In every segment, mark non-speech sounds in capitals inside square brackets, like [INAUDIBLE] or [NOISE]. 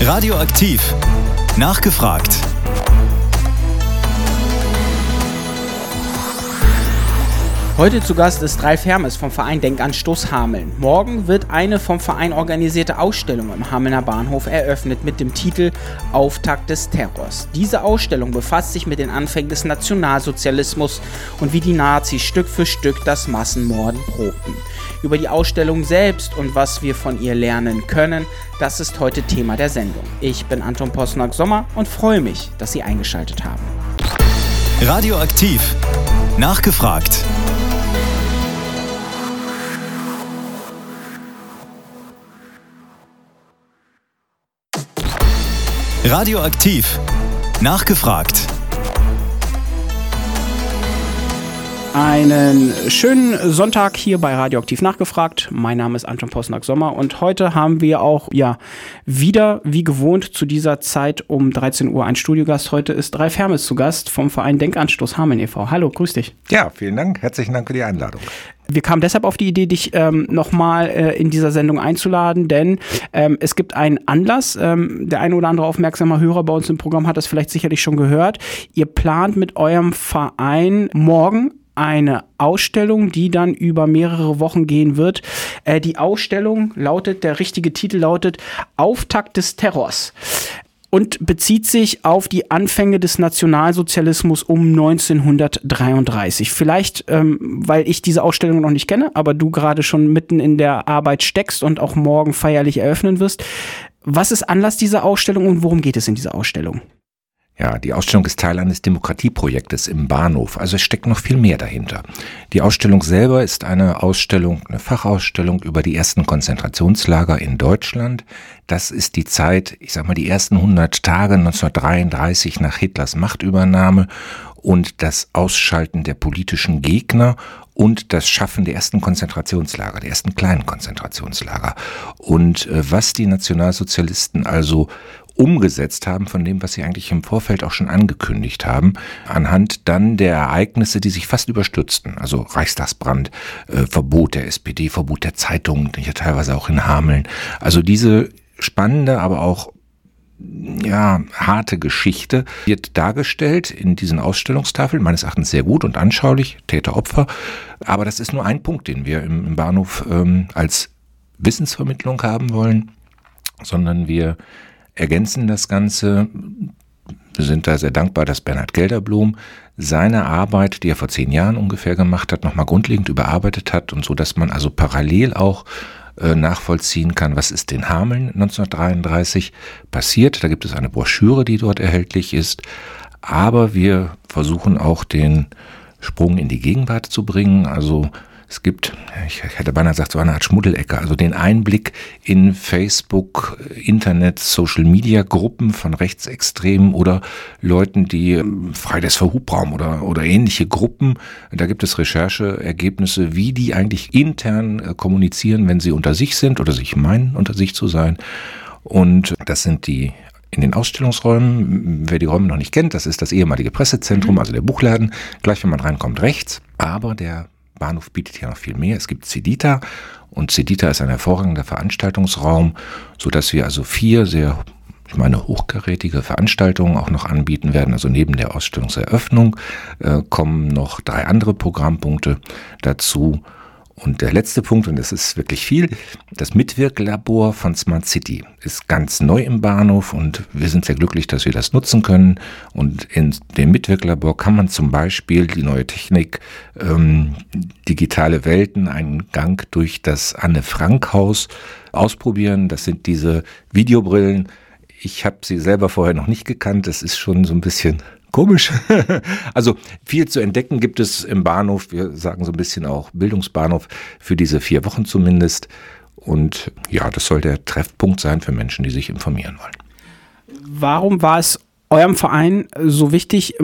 Radioaktiv. Nachgefragt. Heute zu Gast ist Ralf Hermes vom Verein Denkanstoß Hameln. Morgen wird eine vom Verein organisierte Ausstellung im Hamelner Bahnhof eröffnet mit dem Titel Auftakt des Terrors. Diese Ausstellung befasst sich mit den Anfängen des Nationalsozialismus und wie die Nazis Stück für Stück das Massenmorden probten. Über die Ausstellung selbst und was wir von ihr lernen können, das ist heute Thema der Sendung. Ich bin Anton Posnack-Sommer und freue mich, dass Sie eingeschaltet haben. Radioaktiv. Nachgefragt. Radioaktiv. Nachgefragt. Einen schönen Sonntag hier bei Radioaktiv nachgefragt. Mein Name ist Anton Posnack-Sommer und heute haben wir auch ja wieder wie gewohnt zu dieser Zeit um 13 Uhr ein Studiogast. Heute ist Ralf Hermes zu Gast vom Verein Denkanstoß Hameln e.V. Hallo, grüß dich. Ja, vielen Dank. Herzlichen Dank für die Einladung. Wir kamen deshalb auf die Idee, dich ähm, nochmal äh, in dieser Sendung einzuladen, denn ähm, es gibt einen Anlass. Ähm, der eine oder andere aufmerksame Hörer bei uns im Programm hat das vielleicht sicherlich schon gehört. Ihr plant mit eurem Verein morgen eine Ausstellung, die dann über mehrere Wochen gehen wird. Äh, die Ausstellung lautet, der richtige Titel lautet Auftakt des Terrors und bezieht sich auf die Anfänge des Nationalsozialismus um 1933. Vielleicht, ähm, weil ich diese Ausstellung noch nicht kenne, aber du gerade schon mitten in der Arbeit steckst und auch morgen feierlich eröffnen wirst. Was ist Anlass dieser Ausstellung und worum geht es in dieser Ausstellung? Ja, die Ausstellung ist Teil eines Demokratieprojektes im Bahnhof, also es steckt noch viel mehr dahinter. Die Ausstellung selber ist eine Ausstellung, eine Fachausstellung über die ersten Konzentrationslager in Deutschland. Das ist die Zeit, ich sag mal, die ersten 100 Tage 1933 nach Hitlers Machtübernahme und das Ausschalten der politischen Gegner und das Schaffen der ersten Konzentrationslager, der ersten kleinen Konzentrationslager. Und äh, was die Nationalsozialisten also umgesetzt haben von dem, was sie eigentlich im Vorfeld auch schon angekündigt haben, anhand dann der Ereignisse, die sich fast überstürzten. Also Reichstagsbrand, äh, Verbot der SPD, Verbot der Zeitungen, ja teilweise auch in Hameln. Also diese spannende, aber auch ja, harte Geschichte wird dargestellt in diesen Ausstellungstafeln, meines Erachtens sehr gut und anschaulich, Täter-Opfer. Aber das ist nur ein Punkt, den wir im, im Bahnhof ähm, als Wissensvermittlung haben wollen, sondern wir ergänzen das Ganze. Wir sind da sehr dankbar, dass Bernhard Gelderblum seine Arbeit, die er vor zehn Jahren ungefähr gemacht hat, nochmal grundlegend überarbeitet hat und so, dass man also parallel auch äh, nachvollziehen kann, was ist in Hameln 1933 passiert. Da gibt es eine Broschüre, die dort erhältlich ist. Aber wir versuchen auch den Sprung in die Gegenwart zu bringen. Also es gibt, ich hätte beinahe gesagt, so eine Art Schmuddelecke, also den Einblick in Facebook, Internet, Social Media Gruppen von Rechtsextremen oder Leuten, die ähm, Fridays for Hubraum oder, oder ähnliche Gruppen. Da gibt es Rechercheergebnisse, wie die eigentlich intern äh, kommunizieren, wenn sie unter sich sind oder sich meinen, unter sich zu sein. Und das sind die in den Ausstellungsräumen. Wer die Räume noch nicht kennt, das ist das ehemalige Pressezentrum, mhm. also der Buchladen. Gleich, wenn man reinkommt, rechts. Aber der Bahnhof bietet ja noch viel mehr. Es gibt Cedita und Cedita ist ein hervorragender Veranstaltungsraum, so dass wir also vier sehr ich meine, hochkarätige Veranstaltungen auch noch anbieten werden. Also neben der Ausstellungseröffnung äh, kommen noch drei andere Programmpunkte dazu. Und der letzte Punkt, und das ist wirklich viel, das Mitwirklabor von Smart City ist ganz neu im Bahnhof und wir sind sehr glücklich, dass wir das nutzen können. Und in dem Mitwirklabor kann man zum Beispiel die neue Technik, ähm, digitale Welten, einen Gang durch das Anne-Frank-Haus ausprobieren. Das sind diese Videobrillen. Ich habe sie selber vorher noch nicht gekannt. Das ist schon so ein bisschen Komisch. [LAUGHS] also viel zu entdecken gibt es im Bahnhof. Wir sagen so ein bisschen auch Bildungsbahnhof für diese vier Wochen zumindest. Und ja, das soll der Treffpunkt sein für Menschen, die sich informieren wollen. Warum war es eurem Verein so wichtig,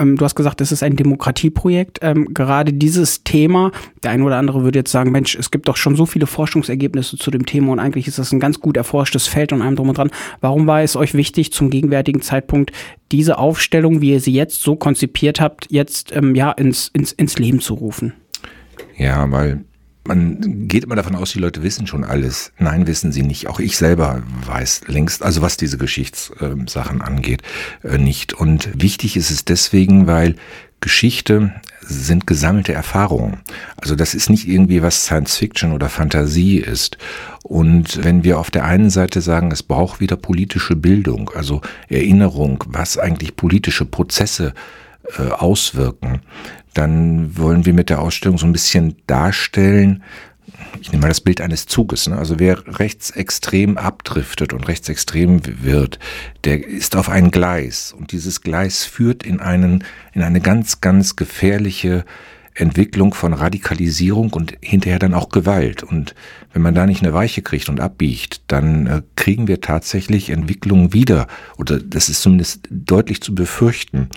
ähm, du hast gesagt, es ist ein Demokratieprojekt. Ähm, gerade dieses Thema, der eine oder andere würde jetzt sagen, Mensch, es gibt doch schon so viele Forschungsergebnisse zu dem Thema und eigentlich ist das ein ganz gut erforschtes Feld und allem drum und dran. Warum war es euch wichtig, zum gegenwärtigen Zeitpunkt diese Aufstellung, wie ihr sie jetzt so konzipiert habt, jetzt ähm, ja ins, ins, ins Leben zu rufen? Ja, weil man geht immer davon aus, die Leute wissen schon alles. Nein, wissen sie nicht. Auch ich selber weiß längst, also was diese Geschichtssachen angeht, äh, nicht. Und wichtig ist es deswegen, weil Geschichte sind gesammelte Erfahrungen. Also das ist nicht irgendwie was Science Fiction oder Fantasie ist. Und wenn wir auf der einen Seite sagen, es braucht wieder politische Bildung, also Erinnerung, was eigentlich politische Prozesse auswirken, dann wollen wir mit der Ausstellung so ein bisschen darstellen, ich nehme mal das Bild eines Zuges. Ne? Also wer rechtsextrem abdriftet und rechtsextrem wird, der ist auf ein Gleis und dieses Gleis führt in einen in eine ganz ganz gefährliche Entwicklung von Radikalisierung und hinterher dann auch Gewalt. Und wenn man da nicht eine Weiche kriegt und abbiegt, dann äh, kriegen wir tatsächlich Entwicklungen wieder. Oder das ist zumindest deutlich zu befürchten.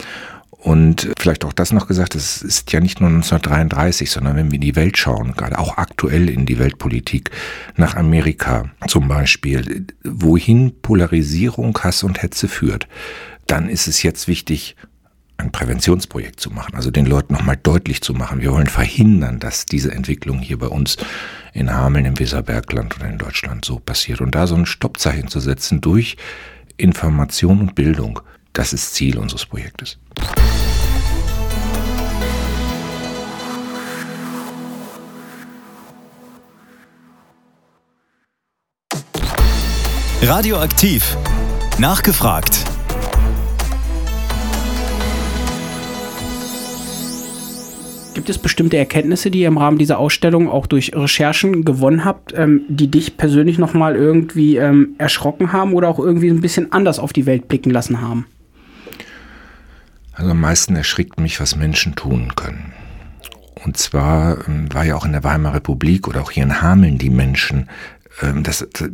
Und vielleicht auch das noch gesagt, es ist ja nicht nur 1933, sondern wenn wir in die Welt schauen, gerade auch aktuell in die Weltpolitik, nach Amerika zum Beispiel, wohin Polarisierung, Hass und Hetze führt, dann ist es jetzt wichtig, ein Präventionsprojekt zu machen, also den Leuten nochmal deutlich zu machen, wir wollen verhindern, dass diese Entwicklung hier bei uns in Hameln, im Weserbergland oder in Deutschland so passiert. Und da so ein Stoppzeichen zu setzen durch Information und Bildung, das ist Ziel unseres Projektes. Radioaktiv. Nachgefragt. Gibt es bestimmte Erkenntnisse, die ihr im Rahmen dieser Ausstellung auch durch Recherchen gewonnen habt, ähm, die dich persönlich nochmal irgendwie ähm, erschrocken haben oder auch irgendwie ein bisschen anders auf die Welt blicken lassen haben? Also am meisten erschrickt mich, was Menschen tun können. Und zwar ähm, war ja auch in der Weimarer Republik oder auch hier in Hameln die Menschen, ähm, das, das,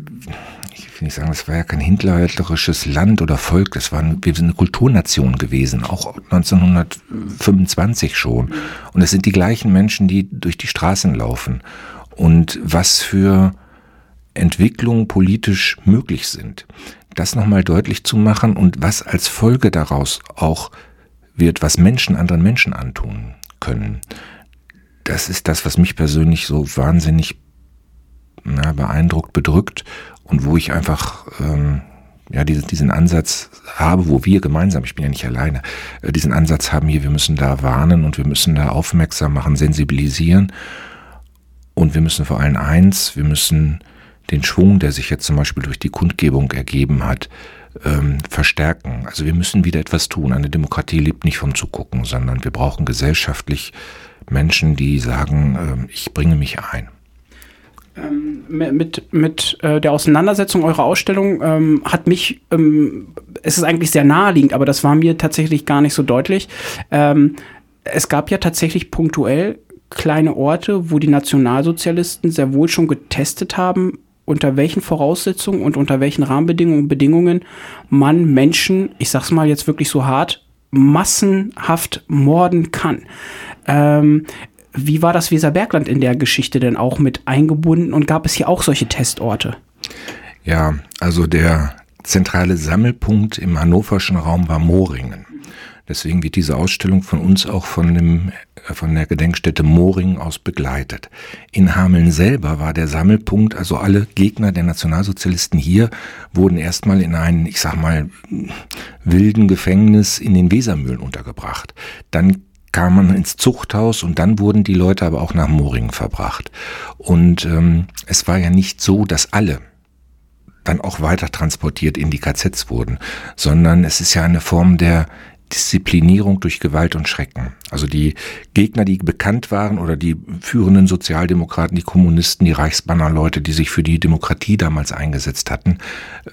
ich will nicht sagen, das war ja kein hinterhälterisches Land oder Volk, das war, wir sind eine Kulturnation gewesen, auch 1925 schon. Und es sind die gleichen Menschen, die durch die Straßen laufen. Und was für Entwicklungen politisch möglich sind. Das nochmal deutlich zu machen und was als Folge daraus auch wird, was Menschen anderen Menschen antun können. Das ist das, was mich persönlich so wahnsinnig na, beeindruckt, bedrückt und wo ich einfach ähm, ja diesen, diesen Ansatz habe, wo wir gemeinsam, ich bin ja nicht alleine, äh, diesen Ansatz haben hier, wir müssen da warnen und wir müssen da aufmerksam machen, sensibilisieren und wir müssen vor allem eins, wir müssen den Schwung, der sich jetzt zum Beispiel durch die Kundgebung ergeben hat, ähm, verstärken. Also wir müssen wieder etwas tun. Eine Demokratie lebt nicht vom Zugucken, sondern wir brauchen gesellschaftlich Menschen, die sagen, äh, ich bringe mich ein. Ähm, mit mit äh, der Auseinandersetzung eurer Ausstellung ähm, hat mich, ähm, es ist eigentlich sehr naheliegend, aber das war mir tatsächlich gar nicht so deutlich. Ähm, es gab ja tatsächlich punktuell kleine Orte, wo die Nationalsozialisten sehr wohl schon getestet haben, unter welchen Voraussetzungen und unter welchen Rahmenbedingungen Bedingungen man Menschen, ich sag's mal jetzt wirklich so hart, massenhaft morden kann. Ähm, wie war das Weserbergland in der Geschichte denn auch mit eingebunden und gab es hier auch solche Testorte? Ja, also der zentrale Sammelpunkt im hannoverschen Raum war Moringen. Deswegen wird diese Ausstellung von uns auch von, dem, äh, von der Gedenkstätte Moring aus begleitet. In Hameln selber war der Sammelpunkt, also alle Gegner der Nationalsozialisten hier wurden erstmal in einen, ich sag mal, wilden Gefängnis in den Wesermühlen untergebracht. Dann kam man ins Zuchthaus und dann wurden die Leute aber auch nach Moringen verbracht. Und ähm, es war ja nicht so, dass alle dann auch weiter transportiert in die KZs wurden, sondern es ist ja eine Form der Disziplinierung durch Gewalt und Schrecken. Also die Gegner, die bekannt waren oder die führenden Sozialdemokraten, die Kommunisten, die Reichsbannerleute, die sich für die Demokratie damals eingesetzt hatten,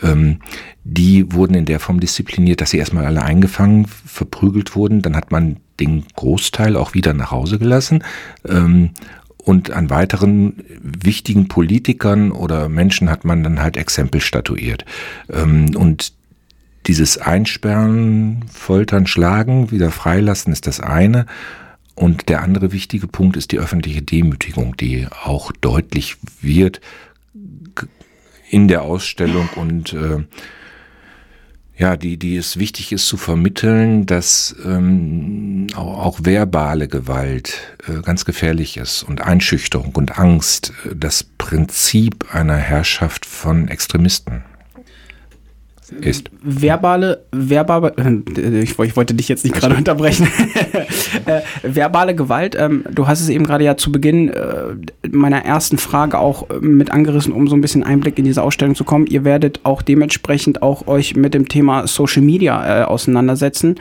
ähm, die wurden in der Form diszipliniert, dass sie erstmal alle eingefangen, verprügelt wurden. Dann hat man den Großteil auch wieder nach Hause gelassen. Ähm, und an weiteren wichtigen Politikern oder Menschen hat man dann halt Exempel statuiert. Ähm, und dieses Einsperren, Foltern, Schlagen, wieder freilassen ist das eine. Und der andere wichtige Punkt ist die öffentliche Demütigung, die auch deutlich wird in der Ausstellung und äh, Ja, die, die es wichtig ist zu vermitteln, dass ähm, auch, auch verbale Gewalt äh, ganz gefährlich ist und Einschüchterung und Angst äh, das Prinzip einer Herrschaft von Extremisten ist. Verbale, verbale, äh, ich, ich wollte dich jetzt nicht gerade unterbrechen. [LAUGHS] äh, verbale Gewalt, ähm, du hast es eben gerade ja zu Beginn äh, meiner ersten Frage auch äh, mit angerissen, um so ein bisschen Einblick in diese Ausstellung zu kommen. Ihr werdet auch dementsprechend auch euch mit dem Thema Social Media äh, auseinandersetzen.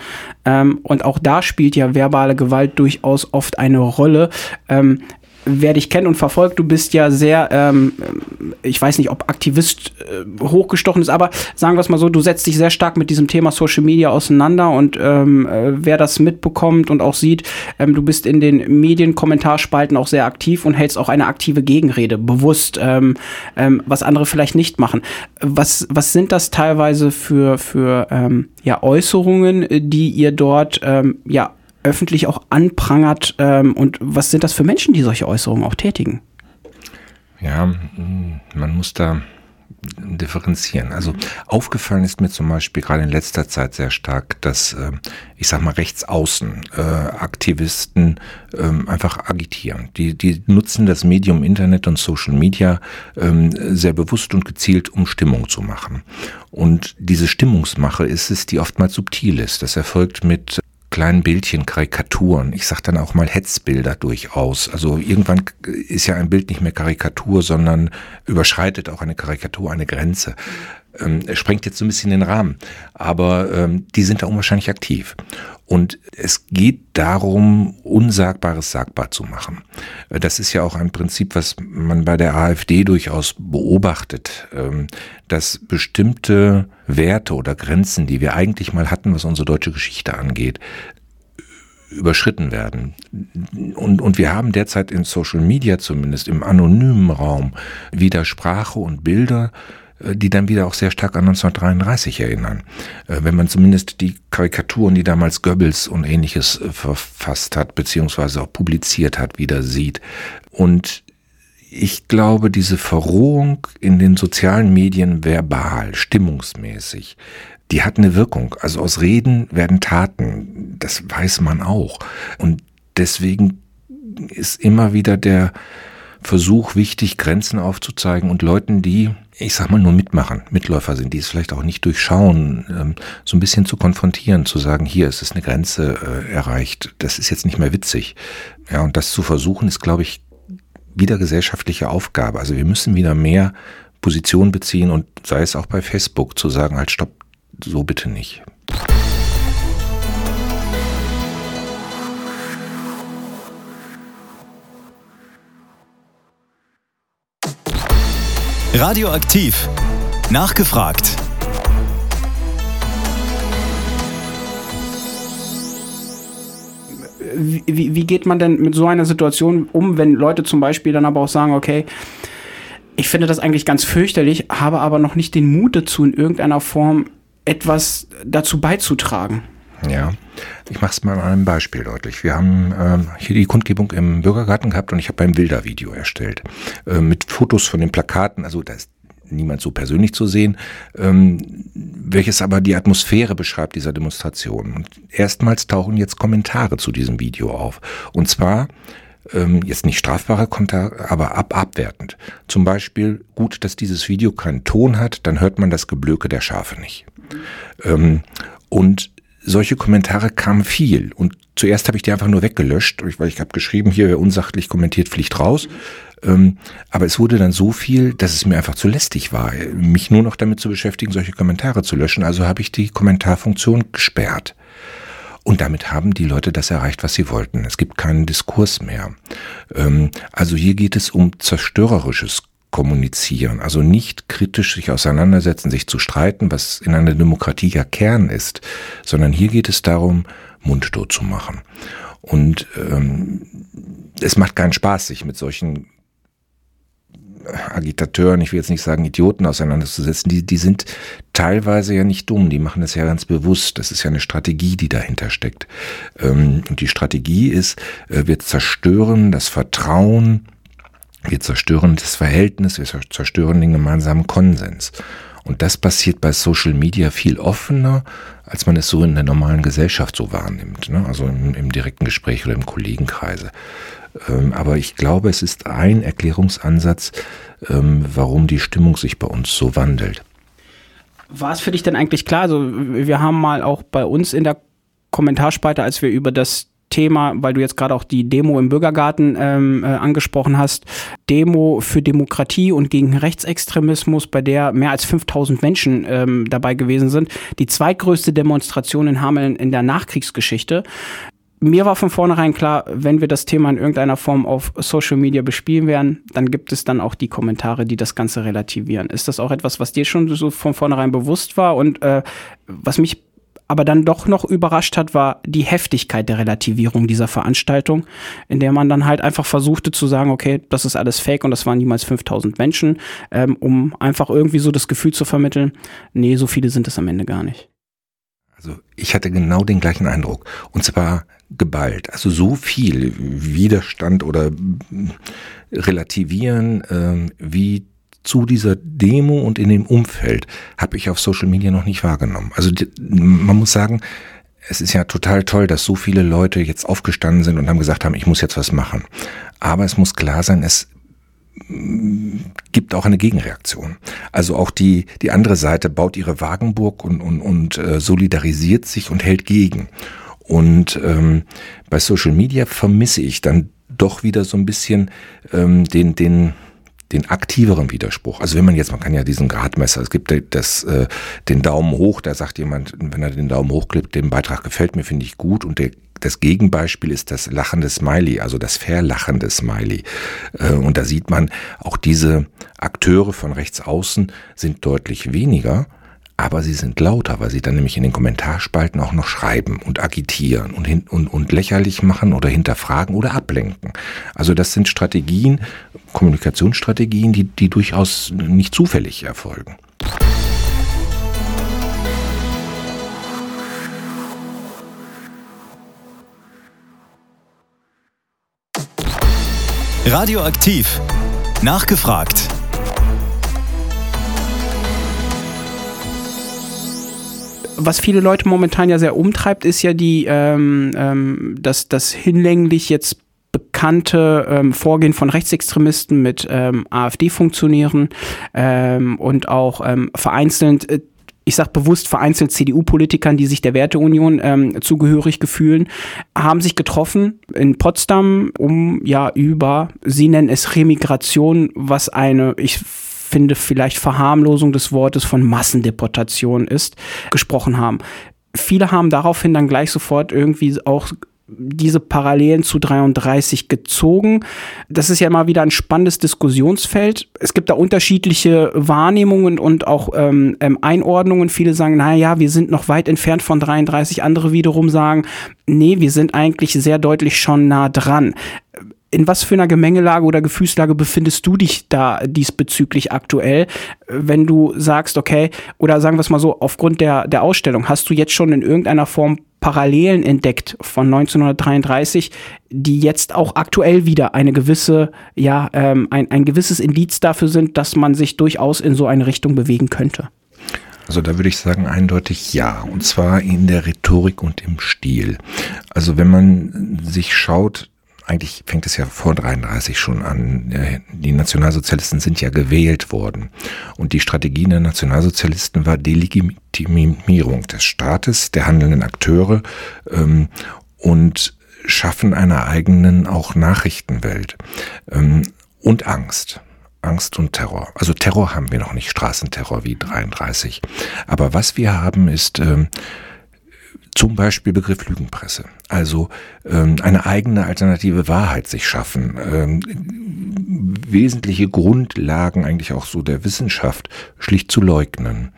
Ähm, und auch da spielt ja verbale Gewalt durchaus oft eine Rolle. Ähm, wer dich kennt und verfolgt, du bist ja sehr, ähm, ich weiß nicht, ob Aktivist äh, hochgestochen ist, aber sagen wir es mal so, du setzt dich sehr stark mit diesem Thema Social Media auseinander und ähm, äh, wer das mitbekommt und auch sieht, ähm, du bist in den Medienkommentarspalten auch sehr aktiv und hältst auch eine aktive Gegenrede, bewusst, ähm, ähm, was andere vielleicht nicht machen. Was, was sind das teilweise für, für ähm, ja, Äußerungen, die ihr dort ähm, ja öffentlich auch anprangert? Ähm, und was sind das für Menschen, die solche Äußerungen auch tätigen? Ja, man muss da differenzieren. Also aufgefallen ist mir zum Beispiel gerade in letzter Zeit sehr stark, dass äh, ich sag mal rechtsaußen äh, Aktivisten ähm, einfach agitieren. Die, die nutzen das Medium Internet und Social Media ähm, sehr bewusst und gezielt, um Stimmung zu machen. Und diese Stimmungsmache ist es, die oftmals subtil ist. Das erfolgt mit kleinen Bildchen, Karikaturen. Ich sage dann auch mal Hetzbilder durchaus. Also irgendwann ist ja ein Bild nicht mehr Karikatur, sondern überschreitet auch eine Karikatur eine Grenze. Ähm, sprengt jetzt so ein bisschen den Rahmen. Aber ähm, die sind da unwahrscheinlich aktiv. Und es geht darum, Unsagbares sagbar zu machen. Das ist ja auch ein Prinzip, was man bei der AfD durchaus beobachtet, ähm, dass bestimmte Werte oder Grenzen, die wir eigentlich mal hatten, was unsere deutsche Geschichte angeht, überschritten werden. Und, und wir haben derzeit in Social Media zumindest im anonymen Raum wieder Sprache und Bilder, äh, die dann wieder auch sehr stark an 1933 erinnern. Äh, wenn man zumindest die Karikaturen, die damals Goebbels und ähnliches äh, verfasst hat, beziehungsweise auch publiziert hat, wieder sieht. Und ich glaube, diese Verrohung in den sozialen Medien verbal, stimmungsmäßig, die hat eine Wirkung. Also aus Reden werden Taten. Das weiß man auch. Und deswegen ist immer wieder der Versuch wichtig, Grenzen aufzuzeigen und Leuten, die ich sag mal, nur mitmachen, Mitläufer sind, die es vielleicht auch nicht durchschauen, ähm, so ein bisschen zu konfrontieren, zu sagen, hier ist es eine Grenze äh, erreicht, das ist jetzt nicht mehr witzig. Ja, und das zu versuchen, ist, glaube ich, wieder gesellschaftliche Aufgabe. Also wir müssen wieder mehr Position beziehen und sei es auch bei Facebook zu sagen, halt stopp, so bitte nicht. Radioaktiv. Nachgefragt. Wie, wie, geht man denn mit so einer Situation um, wenn Leute zum Beispiel dann aber auch sagen, okay, ich finde das eigentlich ganz fürchterlich, habe aber noch nicht den Mut dazu, in irgendeiner Form etwas dazu beizutragen? Ja, ich mache es mal an einem Beispiel deutlich. Wir haben ähm, hier die Kundgebung im Bürgergarten gehabt und ich habe ein Bildervideo erstellt äh, mit Fotos von den Plakaten. Also da ist niemand so persönlich zu sehen, ähm, welches aber die Atmosphäre beschreibt dieser Demonstration. Und erstmals tauchen jetzt Kommentare zu diesem Video auf. Und zwar ähm, jetzt nicht strafbare Kommentare, aber ab abwertend. Zum Beispiel, gut, dass dieses Video keinen Ton hat, dann hört man das Geblöke der Schafe nicht. Ähm, und solche Kommentare kamen viel. Und zuerst habe ich die einfach nur weggelöscht, weil ich habe geschrieben, hier wer unsachlich kommentiert, fliegt raus. Ähm, aber es wurde dann so viel, dass es mir einfach zu lästig war, mich nur noch damit zu beschäftigen, solche Kommentare zu löschen. Also habe ich die Kommentarfunktion gesperrt. Und damit haben die Leute das erreicht, was sie wollten. Es gibt keinen Diskurs mehr. Ähm, also hier geht es um zerstörerisches kommunizieren, also nicht kritisch sich auseinandersetzen, sich zu streiten, was in einer Demokratie ja Kern ist, sondern hier geht es darum, mundtot zu machen. Und ähm, es macht keinen Spaß, sich mit solchen Agitateuren, ich will jetzt nicht sagen Idioten auseinanderzusetzen, die, die sind teilweise ja nicht dumm, die machen das ja ganz bewusst. Das ist ja eine Strategie, die dahinter steckt. Ähm, und die Strategie ist, äh, wir zerstören das Vertrauen wir zerstören das Verhältnis, wir zerstören den gemeinsamen Konsens. Und das passiert bei Social Media viel offener, als man es so in der normalen Gesellschaft so wahrnimmt, ne? also im, im direkten Gespräch oder im Kollegenkreise. Ähm, aber ich glaube, es ist ein Erklärungsansatz, ähm, warum die Stimmung sich bei uns so wandelt. War es für dich denn eigentlich klar? Also wir haben mal auch bei uns in der Kommentarspalte, als wir über das Thema, weil du jetzt gerade auch die Demo im Bürgergarten ähm, äh, angesprochen hast, Demo für Demokratie und gegen Rechtsextremismus, bei der mehr als 5000 Menschen ähm, dabei gewesen sind. Die zweitgrößte Demonstration in Hameln in der Nachkriegsgeschichte mir war von vornherein klar, wenn wir das Thema in irgendeiner Form auf Social Media bespielen werden, dann gibt es dann auch die Kommentare, die das Ganze relativieren. Ist das auch etwas, was dir schon so von vornherein bewusst war? Und äh, was mich aber dann doch noch überrascht hat, war die Heftigkeit der Relativierung dieser Veranstaltung, in der man dann halt einfach versuchte zu sagen, okay, das ist alles Fake und das waren niemals 5000 Menschen, ähm, um einfach irgendwie so das Gefühl zu vermitteln, nee, so viele sind es am Ende gar nicht. Also ich hatte genau den gleichen Eindruck. Und zwar geballt. Also so viel Widerstand oder Relativieren ähm, wie zu dieser Demo und in dem Umfeld habe ich auf Social Media noch nicht wahrgenommen. Also man muss sagen, es ist ja total toll, dass so viele Leute jetzt aufgestanden sind und haben gesagt haben, ich muss jetzt was machen. Aber es muss klar sein, es gibt auch eine Gegenreaktion. Also auch die, die andere Seite baut ihre Wagenburg und, und, und äh, solidarisiert sich und hält gegen. Und ähm, bei Social Media vermisse ich dann doch wieder so ein bisschen ähm, den, den, den aktiveren Widerspruch. Also wenn man jetzt, man kann ja diesen Gradmesser, es gibt das, äh, den Daumen hoch, da sagt jemand, wenn er den Daumen hochklippt, den Beitrag gefällt mir, finde ich gut und der, das Gegenbeispiel ist das lachende Smiley, also das verlachende Smiley. Äh, und da sieht man, auch diese Akteure von rechts außen sind deutlich weniger aber sie sind lauter, weil sie dann nämlich in den Kommentarspalten auch noch schreiben und agitieren und, hin, und, und lächerlich machen oder hinterfragen oder ablenken. Also das sind Strategien, Kommunikationsstrategien, die, die durchaus nicht zufällig erfolgen. Radioaktiv. Nachgefragt. Was viele Leute momentan ja sehr umtreibt, ist ja die, ähm, ähm, dass das hinlänglich jetzt bekannte ähm, Vorgehen von Rechtsextremisten mit ähm, AfD-Funktionären ähm, und auch ähm, vereinzelt äh, ich sage bewusst vereinzelt CDU-Politikern, die sich der Werteunion ähm, zugehörig gefühlen, haben sich getroffen in Potsdam, um ja über, sie nennen es Remigration, was eine, ich finde, vielleicht Verharmlosung des Wortes von Massendeportation ist, gesprochen haben. Viele haben daraufhin dann gleich sofort irgendwie auch diese Parallelen zu 33 gezogen. Das ist ja immer wieder ein spannendes Diskussionsfeld. Es gibt da unterschiedliche Wahrnehmungen und auch ähm, ähm Einordnungen. Viele sagen, na ja, wir sind noch weit entfernt von 33. Andere wiederum sagen, nee, wir sind eigentlich sehr deutlich schon nah dran in was für einer Gemengelage oder Gefühlslage befindest du dich da diesbezüglich aktuell, wenn du sagst, okay, oder sagen wir es mal so, aufgrund der, der Ausstellung, hast du jetzt schon in irgendeiner Form Parallelen entdeckt von 1933, die jetzt auch aktuell wieder eine gewisse, ja, ähm, ein, ein gewisses Indiz dafür sind, dass man sich durchaus in so eine Richtung bewegen könnte? Also da würde ich sagen eindeutig ja. Und zwar in der Rhetorik und im Stil. Also wenn man sich schaut, eigentlich fängt es ja vor 33 schon an. Die Nationalsozialisten sind ja gewählt worden. Und die Strategie der Nationalsozialisten war Delegitimierung des Staates, der handelnden Akteure ähm, und Schaffen einer eigenen auch Nachrichtenwelt ähm, und Angst. Angst und Terror. Also Terror haben wir noch nicht, Straßenterror wie 33. Aber was wir haben ist ähm, zum Beispiel Begriff Lügenpresse. Also ähm, eine eigene alternative Wahrheit sich schaffen. Ähm, wesentliche Grundlagen eigentlich auch so der Wissenschaft schlicht zu leugnen.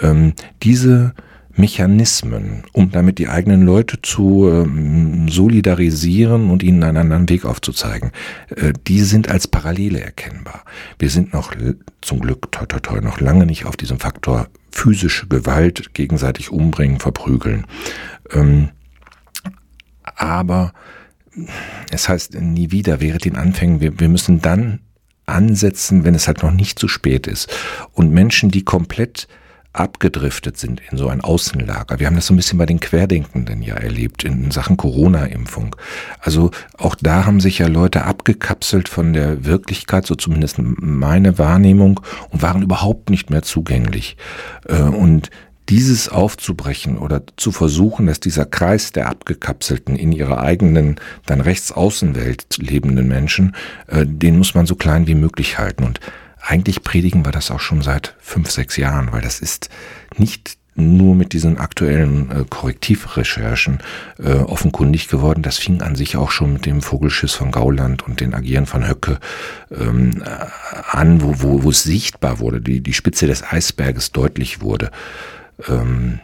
Ähm, diese Mechanismen, um damit die eigenen Leute zu ähm, solidarisieren und ihnen einen anderen Weg aufzuzeigen, äh, die sind als Parallele erkennbar. Wir sind noch zum Glück toi toi toi noch lange nicht auf diesem Faktor physische Gewalt, gegenseitig umbringen, verprügeln. Ähm, aber es heißt nie wieder wäre den Anfängen, wir, wir müssen dann ansetzen, wenn es halt noch nicht zu spät ist. Und Menschen, die komplett abgedriftet sind in so ein Außenlager. Wir haben das so ein bisschen bei den Querdenkenden ja erlebt in Sachen Corona-Impfung. Also auch da haben sich ja Leute abgekapselt von der Wirklichkeit, so zumindest meine Wahrnehmung, und waren überhaupt nicht mehr zugänglich. Äh, und dieses aufzubrechen oder zu versuchen, dass dieser Kreis der Abgekapselten in ihrer eigenen, dann Rechtsaußenwelt lebenden Menschen, äh, den muss man so klein wie möglich halten. Und eigentlich predigen wir das auch schon seit fünf, sechs Jahren, weil das ist nicht nur mit diesen aktuellen äh, Korrektivrecherchen äh, offenkundig geworden. Das fing an sich auch schon mit dem Vogelschiss von Gauland und den Agieren von Höcke ähm, äh, an, wo, wo, wo es sichtbar wurde, die, die Spitze des Eisberges deutlich wurde. Ähm,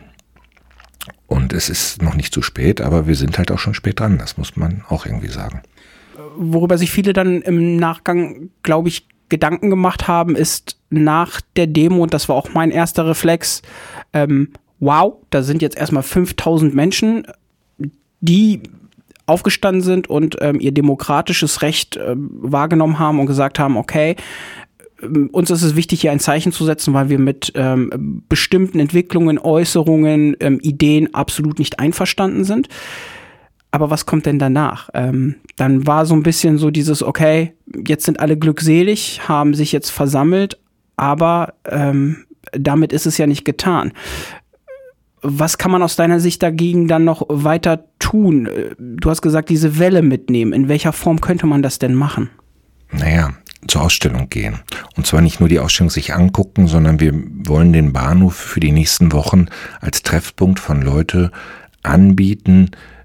und es ist noch nicht zu spät, aber wir sind halt auch schon spät dran, das muss man auch irgendwie sagen. Worüber sich viele dann im Nachgang, glaube ich, Gedanken gemacht haben, ist nach der Demo, und das war auch mein erster Reflex, ähm, wow, da sind jetzt erstmal 5000 Menschen, die aufgestanden sind und ähm, ihr demokratisches Recht äh, wahrgenommen haben und gesagt haben, okay, ähm, uns ist es wichtig, hier ein Zeichen zu setzen, weil wir mit ähm, bestimmten Entwicklungen, Äußerungen, ähm, Ideen absolut nicht einverstanden sind aber was kommt denn danach? Ähm, dann war so ein bisschen so dieses, okay, jetzt sind alle glückselig, haben sich jetzt versammelt, aber ähm, damit ist es ja nicht getan. Was kann man aus deiner Sicht dagegen dann noch weiter tun? Du hast gesagt, diese Welle mitnehmen. In welcher Form könnte man das denn machen? Naja, zur Ausstellung gehen. Und zwar nicht nur die Ausstellung sich angucken, sondern wir wollen den Bahnhof für die nächsten Wochen als Treffpunkt von Leute anbieten, äh,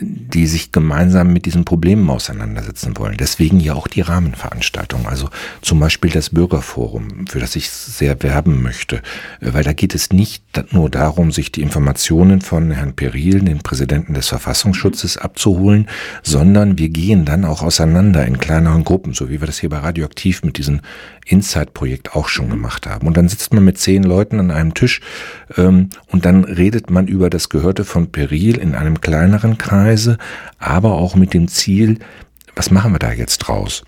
die sich gemeinsam mit diesen Problemen auseinandersetzen wollen. Deswegen ja auch die Rahmenveranstaltung, also zum Beispiel das Bürgerforum, für das ich sehr werben möchte, äh, weil da geht es nicht nur darum, sich die Informationen von Herrn Peril, dem Präsidenten des Verfassungsschutzes, abzuholen, sondern wir gehen dann auch auseinander in kleineren Gruppen, so wie wir das hier bei Radioaktiv mit diesem Inside-Projekt auch schon gemacht haben. Und dann sitzt man mit zehn Leuten an einem Tisch ähm, und dann redet man über das Gehörte von Peril in einem kleineren Kreise, aber auch mit dem Ziel, was machen wir da jetzt draus?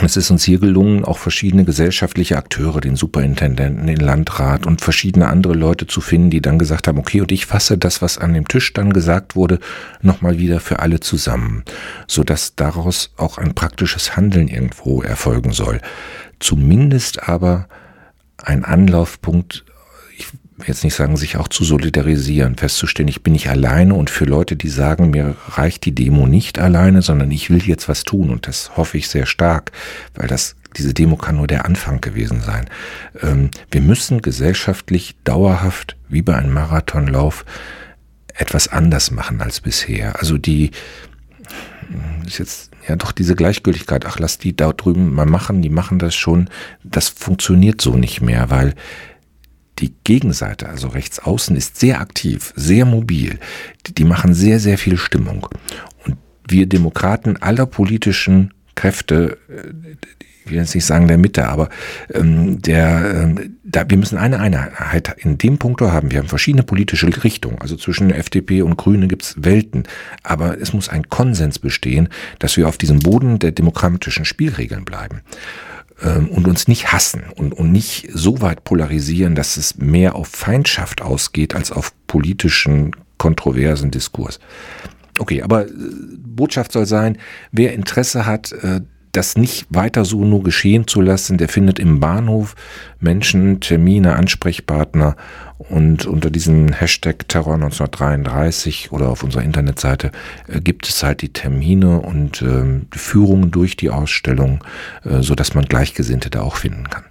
Es ist uns hier gelungen, auch verschiedene gesellschaftliche Akteure, den Superintendenten, den Landrat und verschiedene andere Leute zu finden, die dann gesagt haben, okay, und ich fasse das, was an dem Tisch dann gesagt wurde, nochmal wieder für alle zusammen, sodass daraus auch ein praktisches Handeln irgendwo erfolgen soll. Zumindest aber ein Anlaufpunkt jetzt nicht sagen, sich auch zu solidarisieren, festzustellen, ich bin nicht alleine und für Leute, die sagen, mir reicht die Demo nicht alleine, sondern ich will jetzt was tun und das hoffe ich sehr stark, weil das diese Demo kann nur der Anfang gewesen sein. Ähm, wir müssen gesellschaftlich dauerhaft, wie bei einem Marathonlauf, etwas anders machen als bisher. Also die ist jetzt ja doch diese Gleichgültigkeit, ach lass die da drüben mal machen, die machen das schon, das funktioniert so nicht mehr, weil die Gegenseite, also rechts außen, ist sehr aktiv, sehr mobil. Die, machen sehr, sehr viel Stimmung. Und wir Demokraten aller politischen Kräfte, äh, ich will jetzt nicht sagen der Mitte, aber ähm, der, ähm, da, wir müssen eine Einheit in dem Punkt haben. Wir haben verschiedene politische Richtungen. Also zwischen FDP und Grüne gibt's Welten. Aber es muss ein Konsens bestehen, dass wir auf diesem Boden der demokratischen Spielregeln bleiben und uns nicht hassen und, und nicht so weit polarisieren, dass es mehr auf Feindschaft ausgeht als auf politischen, kontroversen Diskurs. Okay, aber äh, Botschaft soll sein, wer Interesse hat, äh, das nicht weiter so nur geschehen zu lassen, der findet im Bahnhof Menschen, Termine, Ansprechpartner und unter diesem Hashtag Terror 1933 oder auf unserer Internetseite äh, gibt es halt die Termine und äh, Führungen durch die Ausstellung, äh, so dass man Gleichgesinnte da auch finden kann.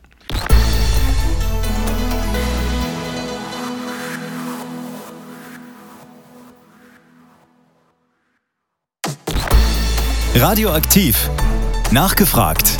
Radioaktiv. Nachgefragt.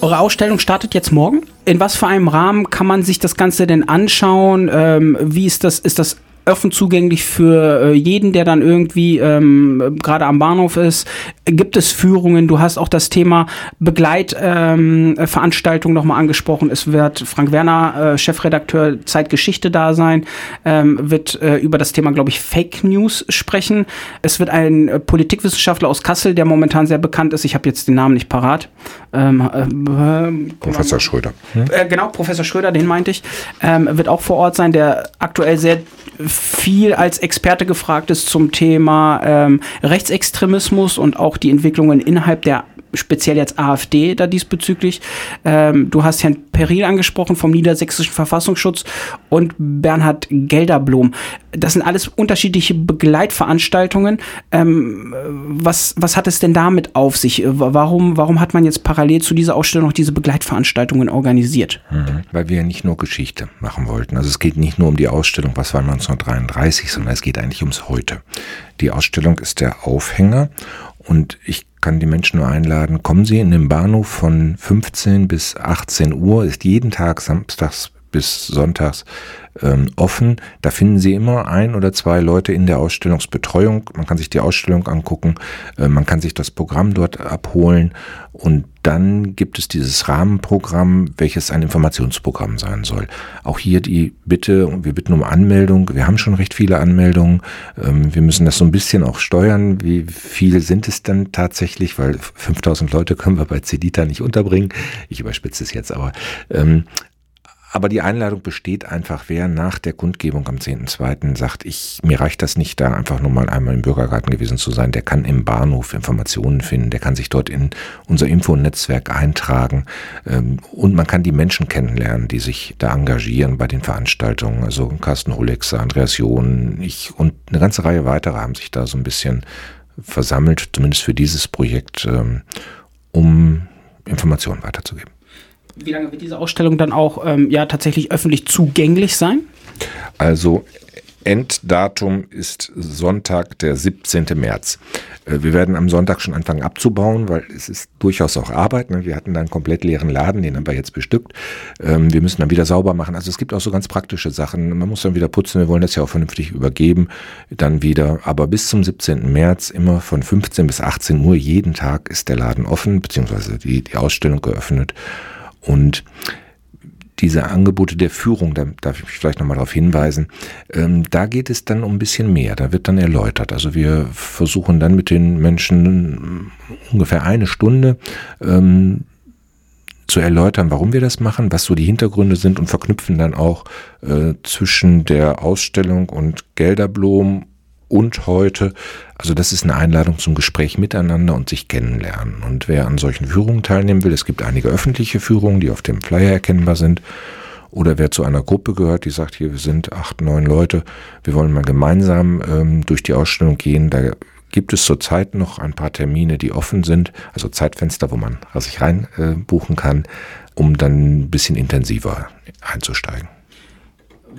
Eure Ausstellung startet jetzt morgen. In was für einem Rahmen kann man sich das Ganze denn anschauen? Ähm, wie ist das? Ist das offen zugänglich für äh, jeden, der dann irgendwie ähm, gerade am Bahnhof ist. Gibt es Führungen? Du hast auch das Thema Begleitveranstaltung ähm, nochmal angesprochen. Es wird Frank Werner, äh, Chefredakteur Zeitgeschichte da sein, ähm, wird äh, über das Thema, glaube ich, Fake News sprechen. Es wird ein äh, Politikwissenschaftler aus Kassel, der momentan sehr bekannt ist. Ich habe jetzt den Namen nicht parat. Ähm, äh, Professor Schröder. Hm? genau, Professor Schröder, den meinte ich, ähm, wird auch vor Ort sein, der aktuell sehr viel als Experte gefragt ist zum Thema ähm, Rechtsextremismus und auch die Entwicklungen innerhalb der speziell jetzt AfD da diesbezüglich. Ähm, du hast Herrn Peril angesprochen vom Niedersächsischen Verfassungsschutz und Bernhard Gelderblom. Das sind alles unterschiedliche Begleitveranstaltungen. Ähm, was, was hat es denn damit auf sich? Warum, warum hat man jetzt parallel zu dieser Ausstellung noch diese Begleitveranstaltungen organisiert? Mhm, weil wir nicht nur Geschichte machen wollten. Also es geht nicht nur um die Ausstellung, was war 1933, sondern es geht eigentlich ums Heute. Die Ausstellung ist der Aufhänger und ich kann die Menschen nur einladen, kommen Sie in den Bahnhof von 15 bis 18 Uhr, ist jeden Tag samstags bis sonntags ähm, offen. Da finden Sie immer ein oder zwei Leute in der Ausstellungsbetreuung. Man kann sich die Ausstellung angucken, äh, man kann sich das Programm dort abholen und dann gibt es dieses Rahmenprogramm, welches ein Informationsprogramm sein soll. Auch hier die Bitte, wir bitten um Anmeldung. Wir haben schon recht viele Anmeldungen. Ähm, wir müssen das so ein bisschen auch steuern. Wie viele sind es denn tatsächlich? Weil 5000 Leute können wir bei Cedita nicht unterbringen. Ich überspitze es jetzt, aber ähm, aber die Einladung besteht einfach, wer nach der Kundgebung am 10.2. sagt, ich, mir reicht das nicht, da einfach nur mal einmal im Bürgergarten gewesen zu sein, der kann im Bahnhof Informationen finden, der kann sich dort in unser Infonetzwerk eintragen ähm, und man kann die Menschen kennenlernen, die sich da engagieren bei den Veranstaltungen. Also Carsten Holexa, Andreas John, ich und eine ganze Reihe weiterer haben sich da so ein bisschen versammelt, zumindest für dieses Projekt, ähm, um Informationen weiterzugeben. Wie lange wird diese Ausstellung dann auch ähm, ja tatsächlich öffentlich zugänglich sein? Also Enddatum ist Sonntag, der 17. März. Äh, wir werden am Sonntag schon anfangen abzubauen, weil es ist durchaus auch Arbeit. Ne? Wir hatten da einen komplett leeren Laden, den haben wir jetzt bestückt. Ähm, wir müssen dann wieder sauber machen. Also es gibt auch so ganz praktische Sachen. Man muss dann wieder putzen. Wir wollen das ja auch vernünftig übergeben. Dann wieder. Aber bis zum 17. März immer von 15 bis 18 Uhr jeden Tag ist der Laden offen, beziehungsweise die, die Ausstellung geöffnet. Und diese Angebote der Führung, da darf ich vielleicht nochmal darauf hinweisen, ähm, da geht es dann um ein bisschen mehr, da wird dann erläutert. Also wir versuchen dann mit den Menschen ungefähr eine Stunde ähm, zu erläutern, warum wir das machen, was so die Hintergründe sind und verknüpfen dann auch äh, zwischen der Ausstellung und Gelderblom und heute. Also das ist eine Einladung zum Gespräch miteinander und sich kennenlernen. Und wer an solchen Führungen teilnehmen will, es gibt einige öffentliche Führungen, die auf dem Flyer erkennbar sind. Oder wer zu einer Gruppe gehört, die sagt, hier, wir sind acht, neun Leute, wir wollen mal gemeinsam ähm, durch die Ausstellung gehen. Da gibt es zurzeit noch ein paar Termine, die offen sind, also Zeitfenster, wo man sich rein äh, buchen kann, um dann ein bisschen intensiver einzusteigen.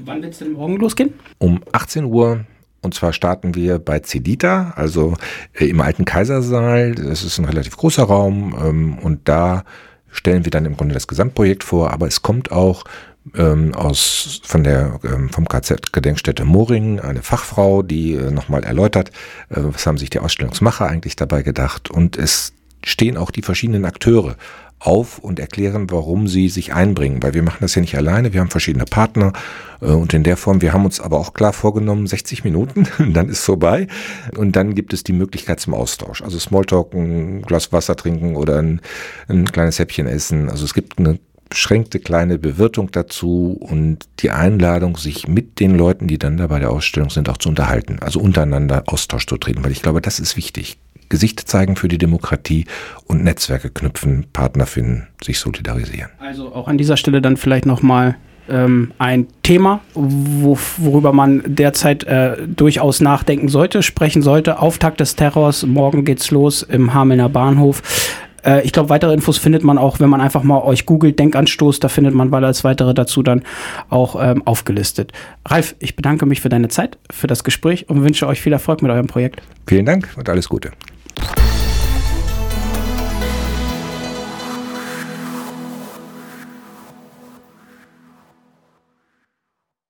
Wann wird es denn morgen losgehen? Um 18 Uhr und zwar starten wir bei Cedita, also äh, im alten Kaisersaal. Das ist ein relativ großer Raum ähm, und da stellen wir dann im Grunde das Gesamtprojekt vor, aber es kommt auch ähm, aus von der ähm, vom KZ Gedenkstätte Moring eine Fachfrau, die äh, nochmal erläutert, äh, was haben sich die Ausstellungsmacher eigentlich dabei gedacht und es stehen auch die verschiedenen Akteure auf und erklären, warum sie sich einbringen, weil wir machen das ja nicht alleine, wir haben verschiedene Partner äh, und in der Form, wir haben uns aber auch klar vorgenommen, 60 Minuten, [LAUGHS] dann ist vorbei. Und dann gibt es die Möglichkeit zum Austausch, also Smalltalk, ein Glas Wasser trinken oder ein, ein kleines Häppchen essen, also es gibt eine beschränkte kleine Bewirtung dazu und die Einladung, sich mit den Leuten, die dann da bei der Ausstellung sind, auch zu unterhalten, also untereinander Austausch zu treten, weil ich glaube, das ist wichtig. Gesicht zeigen für die Demokratie und Netzwerke knüpfen, Partner finden, sich solidarisieren. Also auch an dieser Stelle dann vielleicht nochmal ähm, ein Thema, wo, worüber man derzeit äh, durchaus nachdenken sollte, sprechen sollte. Auftakt des Terrors, morgen geht's los im Hamelner Bahnhof. Äh, ich glaube, weitere Infos findet man auch, wenn man einfach mal euch googelt, Denkanstoß, da findet man alles weitere dazu dann auch ähm, aufgelistet. Ralf, ich bedanke mich für deine Zeit, für das Gespräch und wünsche euch viel Erfolg mit eurem Projekt. Vielen Dank und alles Gute. Bye.